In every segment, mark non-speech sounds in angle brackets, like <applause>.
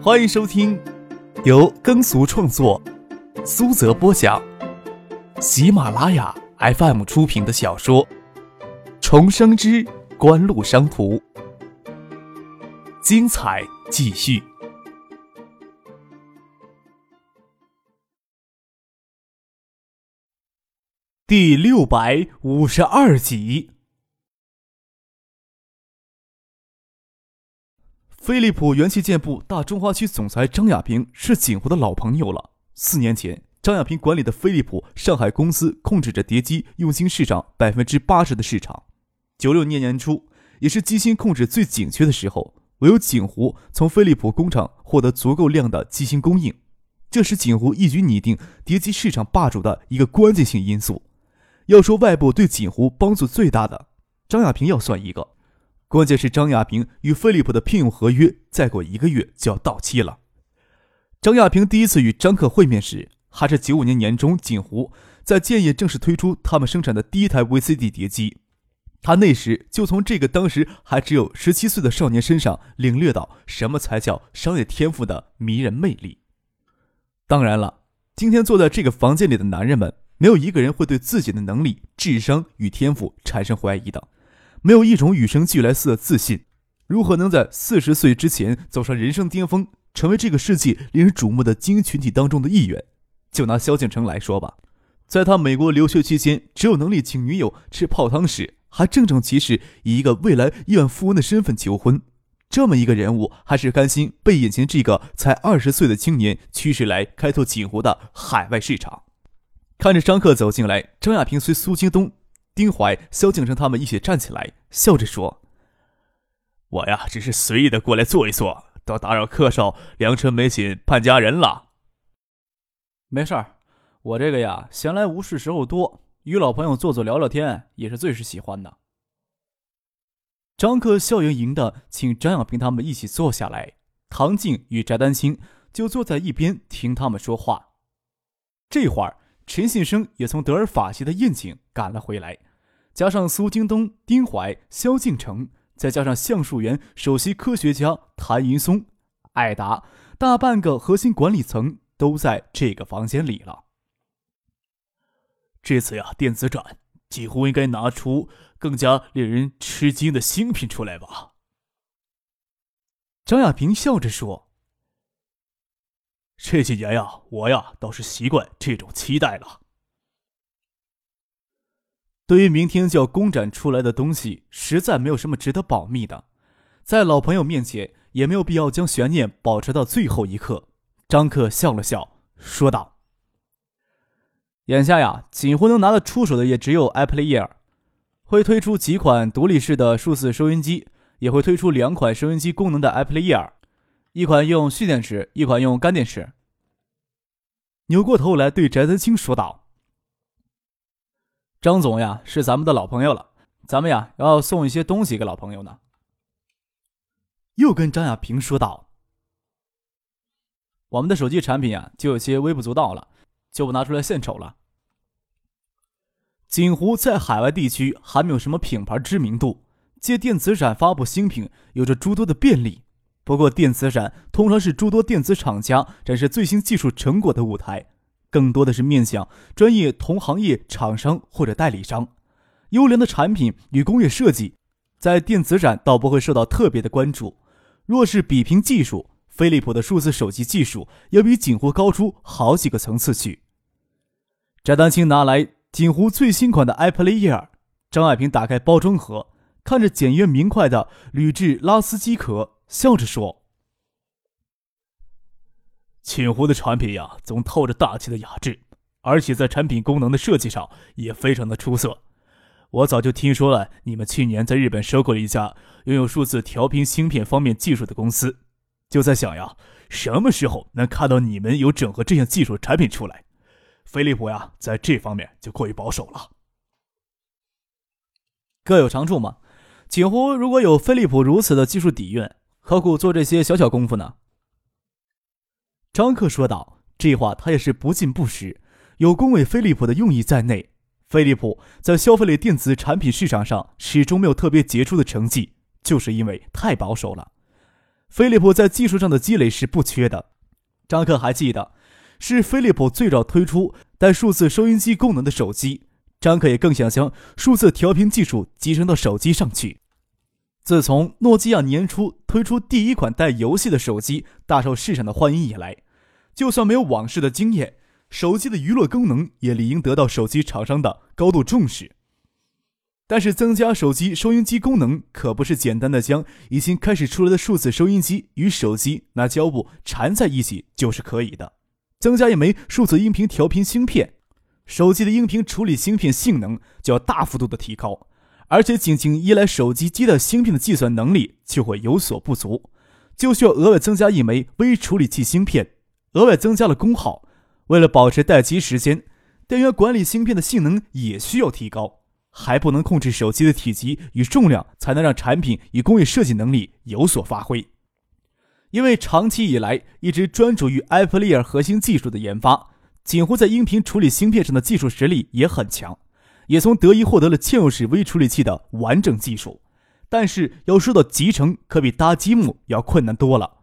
欢迎收听由耕俗创作、苏泽播讲、喜马拉雅 FM 出品的小说《重生之官路商途》，精彩继续，第六百五十二集。飞利浦元器件部大中华区总裁张亚平是锦湖的老朋友了。四年前，张亚平管理的飞利浦上海公司控制着叠机用芯市场百分之八十的市场。九六年年初，也是机芯控制最紧缺的时候，唯有锦湖从飞利浦工厂获得足够量的机芯供应，这是锦湖一举拟定叠机市场霸主的一个关键性因素。要说外部对锦湖帮助最大的，张亚平要算一个。关键是张亚平与飞利浦的聘用合约再过一个月就要到期了。张亚平第一次与张克会面时，还是九五年年中，锦湖在建业正式推出他们生产的第一台 VCD 碟机。他那时就从这个当时还只有十七岁的少年身上领略到什么才叫商业天赋的迷人魅力。当然了，今天坐在这个房间里的男人们，没有一个人会对自己的能力、智商与天赋产生怀疑的。没有一种与生俱来似的自信，如何能在四十岁之前走上人生巅峰，成为这个世纪令人瞩目的精英群体当中的一员？就拿萧敬腾来说吧，在他美国留学期间，只有能力请女友吃泡汤时，还正正其实以一个未来亿万富翁的身份求婚。这么一个人物，还是甘心被眼前这个才二十岁的青年驱使来开拓锦湖的海外市场？看着张克走进来，张亚平随苏京东。丁怀、萧敬腾他们一起站起来，笑着说：“我呀，只是随意的过来坐一坐，都打扰客少良辰美景盼佳人了。没事儿，我这个呀，闲来无事时候多，与老朋友坐坐聊聊天，也是最是喜欢的。”张克笑盈盈的请张小平他们一起坐下来，唐静与翟丹青就坐在一边听他们说话。这会儿，陈信生也从德尔法系的宴请赶了回来。加上苏京东、丁怀、萧敬腾，再加上橡树园首席科学家谭云松、艾达，大半个核心管理层都在这个房间里了。这次呀，电子展几乎应该拿出更加令人吃惊的新品出来吧？张亚平笑着说：“这几年呀，我呀倒是习惯这种期待了。”对于明天就要公展出来的东西，实在没有什么值得保密的，在老朋友面前也没有必要将悬念保持到最后一刻。张克笑了笑，说道：“眼下呀，锦湖能拿得出手的也只有 Apple Ear，会推出几款独立式的数字收音机，也会推出两款收音机功能的 Apple Ear，一款用蓄电池，一款用干电池。”扭过头来对翟德清说道。张总呀，是咱们的老朋友了，咱们呀要送一些东西给老朋友呢。又跟张亚平说道：“我们的手机产品呀，就有些微不足道了，就不拿出来献丑了。锦湖在海外地区还没有什么品牌知名度，借电子展发布新品有着诸多的便利。不过，电子展通常是诸多电子厂家展示最新技术成果的舞台。”更多的是面向专业同行业厂商或者代理商，优良的产品与工业设计，在电子展倒不会受到特别的关注。若是比拼技术，飞利浦的数字手机技术要比锦湖高出好几个层次去。翟丹青拿来锦湖最新款的 iPlayer，张爱萍打开包装盒，看着简约明快的铝制拉丝机壳，笑着说。锦湖的产品呀，总透着大气的雅致，而且在产品功能的设计上也非常的出色。我早就听说了，你们去年在日本收购了一家拥有数字调频芯片方面技术的公司，就在想呀，什么时候能看到你们有整合这项技术产品出来？飞利浦呀，在这方面就过于保守了。各有长处嘛，锦湖如果有飞利浦如此的技术底蕴，何苦做这些小小功夫呢？张克说道：“这话他也是不尽不实，有恭维飞利浦的用意在内。飞利浦在消费类电子产品市场上始终没有特别杰出的成绩，就是因为太保守了。飞利浦在技术上的积累是不缺的。张克还记得，是飞利浦最早推出带数字收音机功能的手机。张克也更想将数字调频技术集成到手机上去。自从诺基亚年初推出第一款带游戏的手机大受市场的欢迎以来，就算没有往事的经验，手机的娱乐功能也理应得到手机厂商的高度重视。但是，增加手机收音机功能可不是简单的将已经开始出来的数字收音机与手机拿胶布缠在一起就是可以的。增加一枚数字音频调频芯片，手机的音频处理芯片性能就要大幅度的提高，而且仅仅依赖手机基带芯片的计算能力就会有所不足，就需要额外增加一枚微处理器芯片，额外增加了功耗。为了保持待机时间，电源管理芯片的性能也需要提高。还不能控制手机的体积与重量，才能让产品与工业设计能力有所发挥。因为长期以来一直专注于 Apple Ear 核心技术的研发，锦湖在音频处理芯片上的技术实力也很强，也从德仪获得了嵌入式微处理器的完整技术。但是要说到集成，可比搭积木要困难多了。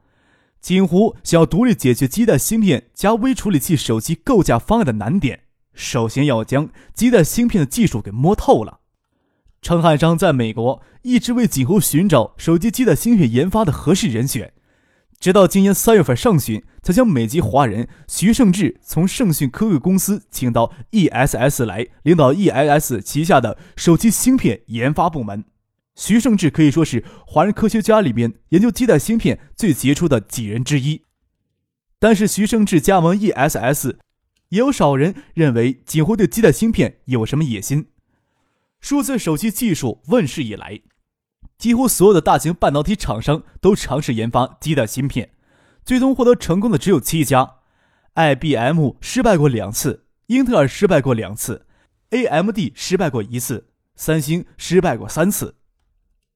锦湖想要独立解决基带芯片加微处理器手机构架方案的难点。首先要将基带芯片的技术给摸透了。陈汉章在美国一直为锦湖寻找手机基带芯片研发的合适人选，直到今年三月份上旬，才将美籍华人徐胜志从盛讯科技公司请到 ESS 来领导 ESS 旗下的手机芯片研发部门。徐胜志可以说是华人科学家里边研究基带芯片最杰出的几人之一。但是徐胜志加盟 ESS。也有少人认为锦湖对基带芯片有什么野心。数字手机技术问世以来，几乎所有的大型半导体厂商都尝试研发基带芯片，最终获得成功的只有七家：IBM 失败过两次，英特尔失败过两次，AMD 失败过一次，三星失败过三次。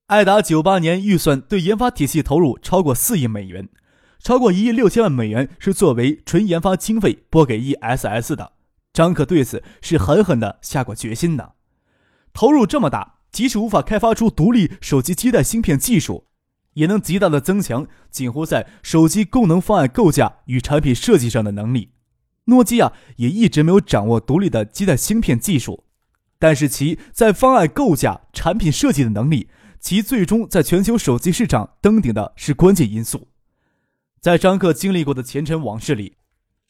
爱达九八年预算对研发体系投入超过四亿美元。超过一亿六千万美元是作为纯研发经费拨给 ESS 的，张可对此是狠狠的下过决心的。投入这么大，即使无法开发出独立手机基带芯片技术，也能极大的增强锦湖在手机功能方案构架与产品设计上的能力。诺基亚也一直没有掌握独立的基带芯片技术，但是其在方案构架、产品设计的能力，其最终在全球手机市场登顶的是关键因素。在张克经历过的前尘往事里，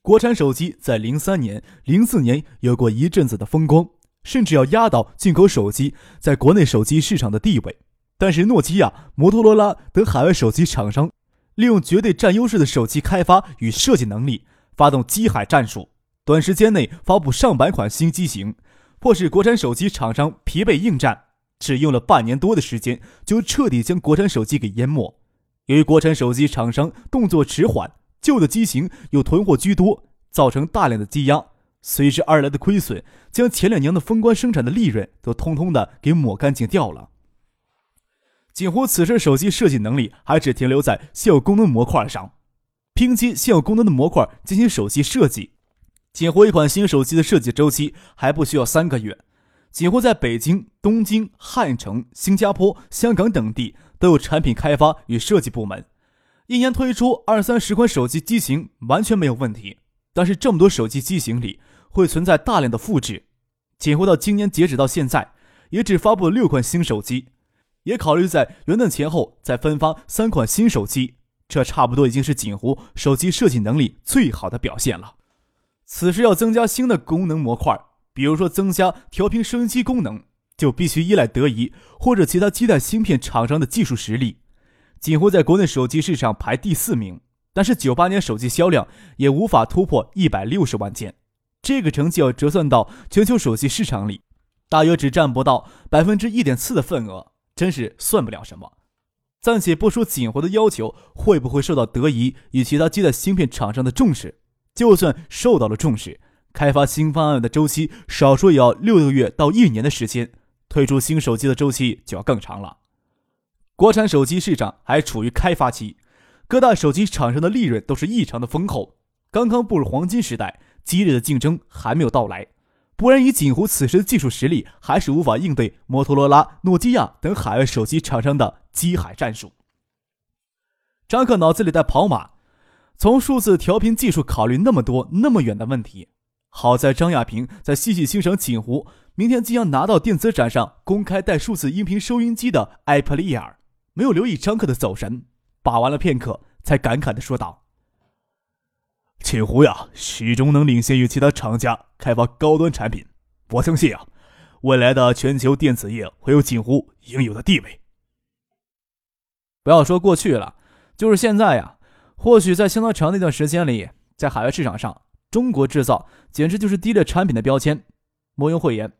国产手机在零三年、零四年有过一阵子的风光，甚至要压倒进口手机在国内手机市场的地位。但是，诺基亚、摩托罗拉等海外手机厂商利用绝对占优势的手机开发与设计能力，发动机海战术，短时间内发布上百款新机型，迫使国产手机厂商疲惫应战。只用了半年多的时间，就彻底将国产手机给淹没。由于国产手机厂商动作迟缓，旧的机型又囤货居多，造成大量的积压，随之而来的亏损，将前两年的封关生产的利润都通通的给抹干净掉了。锦湖此时手机设计能力还只停留在现有功能模块上，拼接现有功能的模块进行手机设计。锦湖一款新手机的设计周期还不需要三个月。锦湖在北京、东京、汉城、新加坡、香港等地。都有产品开发与设计部门，一年推出二三十款手机机型完全没有问题。但是这么多手机机型里会存在大量的复制。锦湖到今年截止到现在，也只发布了六款新手机，也考虑在元旦前后再分发三款新手机。这差不多已经是锦湖手机设计能力最好的表现了。此时要增加新的功能模块，比如说增加调频收音机功能。就必须依赖德仪或者其他基带芯片厂商的技术实力。锦湖在国内手机市场排第四名，但是九八年手机销量也无法突破一百六十万件。这个成绩要折算到全球手机市场里，大约只占不到百分之一点四的份额，真是算不了什么。暂且不说锦湖的要求会不会受到德仪与其他基带芯片厂商的重视，就算受到了重视，开发新方案的周期少说也要六个月到一年的时间。推出新手机的周期就要更长了。国产手机市场还处于开发期，各大手机厂商的利润都是异常的丰厚，刚刚步入黄金时代，激烈的竞争还没有到来。不然，以锦湖此时的技术实力，还是无法应对摩托罗拉、诺基亚等海外手机厂商的机海战术。张克脑子里在跑马，从数字调频技术考虑那么多那么远的问题。好在张亚平在细细欣赏锦湖明天即将拿到电子展上公开带数字音频收音机的艾普利尔，没有留意张克的走神，把玩了片刻，才感慨的说道：“锦湖呀，始终能领先于其他厂家开发高端产品。我相信啊，未来的全球电子业会有锦湖应有的地位。不要说过去了，就是现在呀，或许在相当长的一段时间里，在海外市场上，中国制造简直就是低劣产品的标签。莫庸讳言。”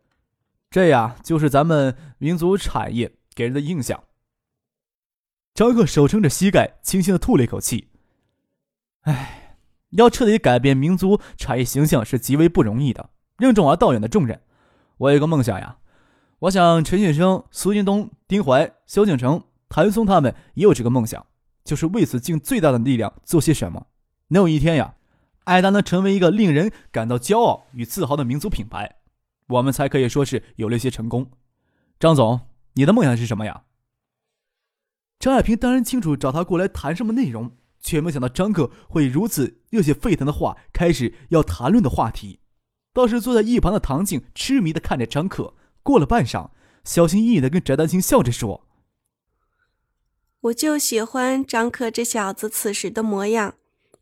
这呀，就是咱们民族产业给人的印象。张克手撑着膝盖，轻轻的吐了一口气。唉，要彻底改变民族产业形象是极为不容易的，任重而道远的重任。我有个梦想呀，我想陈旭生、苏金东、丁怀、萧敬腾、谭松他们也有这个梦想，就是为此尽最大的力量做些什么。能有一天呀，爱达能成为一个令人感到骄傲与自豪的民族品牌。我们才可以说是有了一些成功。张总，你的梦想是什么呀？张爱萍当然清楚找他过来谈什么内容，却没想到张克会如此热血沸腾的话开始要谈论的话题。倒是坐在一旁的唐静痴迷的看着张克，过了半晌，小心翼翼的跟翟丹青笑着说：“我就喜欢张克这小子此时的模样，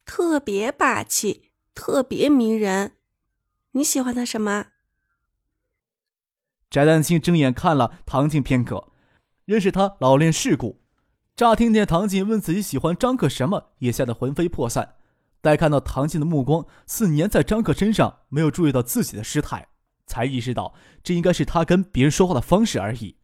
特别霸气，特别迷人。你喜欢他什么？”翟丹青睁眼看了唐静片刻，认识他老练世故。乍听见唐静问自己喜欢张克什么，也吓得魂飞魄散。待看到唐静的目光似粘在张克身上，没有注意到自己的失态，才意识到这应该是他跟别人说话的方式而已。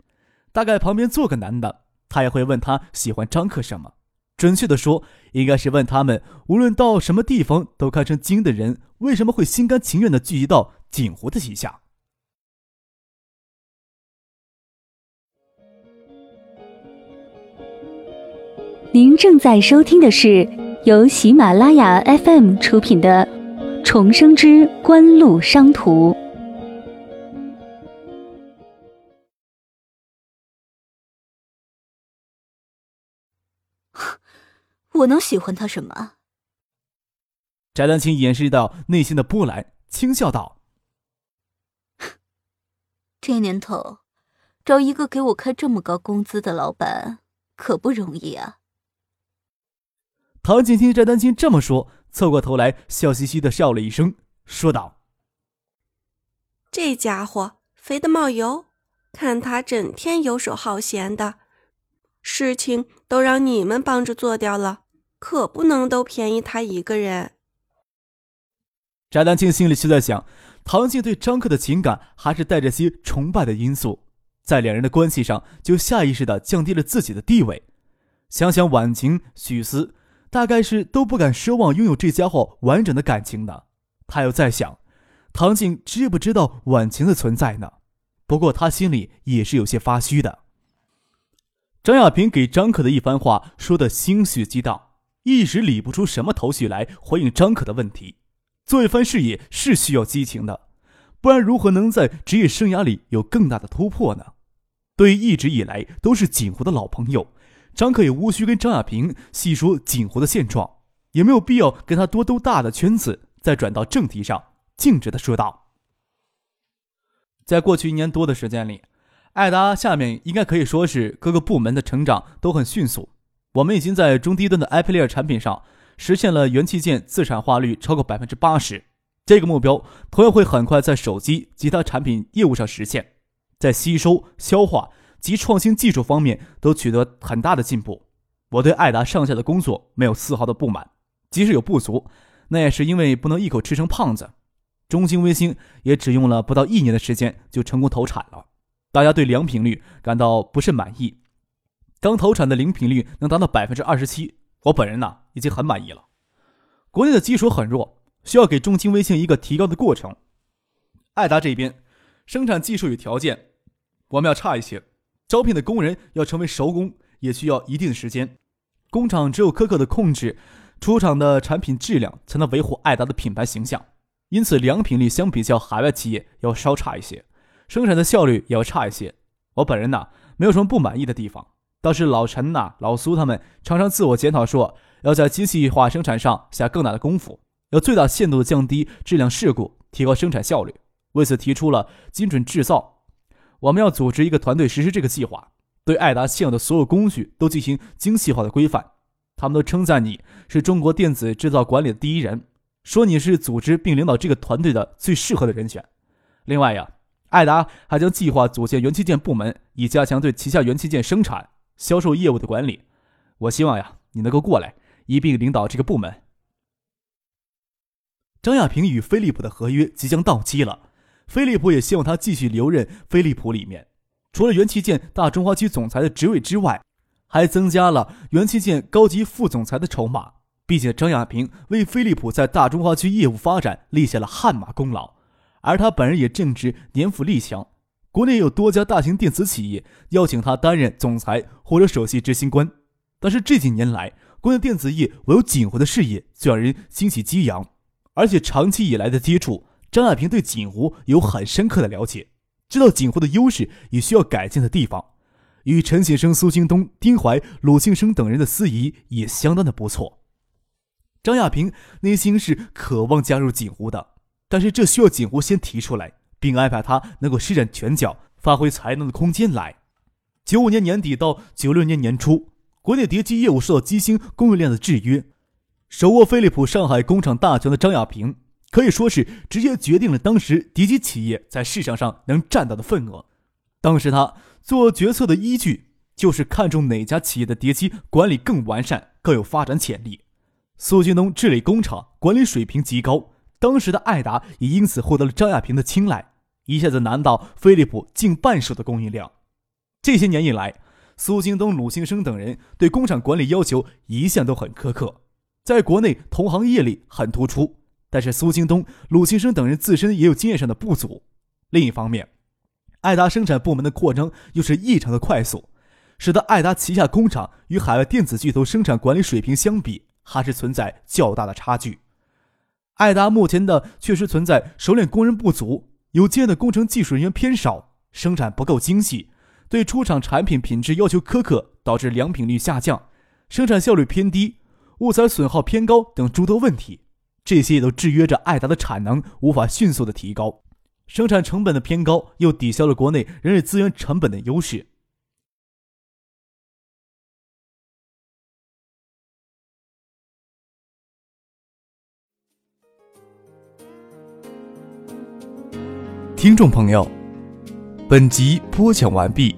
大概旁边坐个男的，他也会问他喜欢张克什么。准确的说，应该是问他们无论到什么地方都堪称精的人，为什么会心甘情愿的聚集到锦湖的旗下。您正在收听的是由喜马拉雅 FM 出品的《重生之官路商途》。我能喜欢他什么？翟丹青掩饰到内心的波澜，轻笑道：“ <laughs> 这年头，找一个给我开这么高工资的老板，可不容易啊。”唐静听翟丹青这么说，凑过头来，笑嘻嘻的笑了一声，说道：“这家伙肥的冒油，看他整天游手好闲的，事情都让你们帮着做掉了，可不能都便宜他一个人。”翟丹青心里却在想，唐静对张克的情感还是带着些崇拜的因素，在两人的关系上，就下意识的降低了自己的地位。想想婉晴、许思。大概是都不敢奢望拥有这家伙完整的感情的。他又在想，唐静知不知道婉晴的存在呢？不过他心里也是有些发虚的。张亚平给张可的一番话说的心绪激荡，一时理不出什么头绪来回应张可的问题。做一番事业是需要激情的，不然如何能在职业生涯里有更大的突破呢？对于一直以来都是锦湖的老朋友。张可也无需跟张亚平细说锦湖的现状，也没有必要跟他多兜大的圈子。再转到正题上，径直的说道：“在过去一年多的时间里，艾达下面应该可以说是各个部门的成长都很迅速。我们已经在中低端的艾普利尔产品上实现了元器件自产化率超过百分之八十，这个目标同样会很快在手机其他产品业务上实现，在吸收消化。”及创新技术方面都取得很大的进步，我对艾达上下的工作没有丝毫的不满，即使有不足，那也是因为不能一口吃成胖子。中兴微星也只用了不到一年的时间就成功投产了，大家对良品率感到不甚满意。刚投产的零品率能达到百分之二十七，我本人呢已经很满意了。国内的基础很弱，需要给中兴微信一个提高的过程。艾达这边生产技术与条件，我们要差一些。招聘的工人要成为熟工，也需要一定的时间。工厂只有苛刻的控制出厂的产品质量，才能维护爱达的品牌形象。因此，良品率相比较海外企业要稍差一些，生产的效率也要差一些。我本人呢，没有什么不满意的地方，倒是老陈呐、老苏他们常常自我检讨说，要在精细化生产上下更大的功夫，要最大限度的降低质量事故，提高生产效率。为此提出了精准制造。我们要组织一个团队实施这个计划，对爱达现有的所有工序都进行精细化的规范。他们都称赞你是中国电子制造管理的第一人，说你是组织并领导这个团队的最适合的人选。另外呀，爱达还将计划组建元器件部门，以加强对旗下元器件生产、销售业务的管理。我希望呀，你能够过来一并领导这个部门。张亚平与飞利浦的合约即将到期了，飞利浦也希望他继续留任飞利浦里面。除了元器件大中华区总裁的职位之外，还增加了元器件高级副总裁的筹码。毕竟张亚平为飞利浦在大中华区业务发展立下了汗马功劳，而他本人也正值年富力强，国内有多家大型电子企业邀请他担任总裁或者首席执行官。但是这几年来，国内电子业唯有锦湖的事业最让人欣喜激扬，而且长期以来的接触，张亚平对锦湖有很深刻的了解，知道锦湖的优势与需要改进的地方。与陈启生、苏京东、丁怀、鲁庆生等人的司仪也相当的不错。张亚平内心是渴望加入锦湖的，但是这需要锦湖先提出来，并安排他能够施展拳脚、发挥才能的空间来。九五年年底到九六年年初，国内叠机业务受到机芯供应链的制约，手握飞利浦上海工厂大权的张亚平，可以说是直接决定了当时叠机企业在市场上能占到的份额。当时他。做决策的依据就是看中哪家企业的叠机管理更完善、更有发展潜力。苏京东治理工厂管理水平极高，当时的爱达也因此获得了张亚平的青睐，一下子拿到飞利浦近半数的供应量。这些年以来，苏京东、鲁兴生等人对工厂管理要求一向都很苛刻，在国内同行业里很突出。但是苏京东、鲁兴生等人自身也有经验上的不足。另一方面，爱达生产部门的扩张又是异常的快速，使得爱达旗下工厂与海外电子巨头生产管理水平相比，还是存在较大的差距。爱达目前的确实存在熟练工人不足，有经验的工程技术人员偏少，生产不够精细，对出厂产品品质要求苛刻，导致良品率下降，生产效率偏低，物材损耗偏高等诸多问题，这些也都制约着爱达的产能无法迅速的提高。生产成本的偏高，又抵消了国内人力资源成本的优势。听众朋友，本集播讲完毕，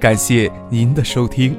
感谢您的收听。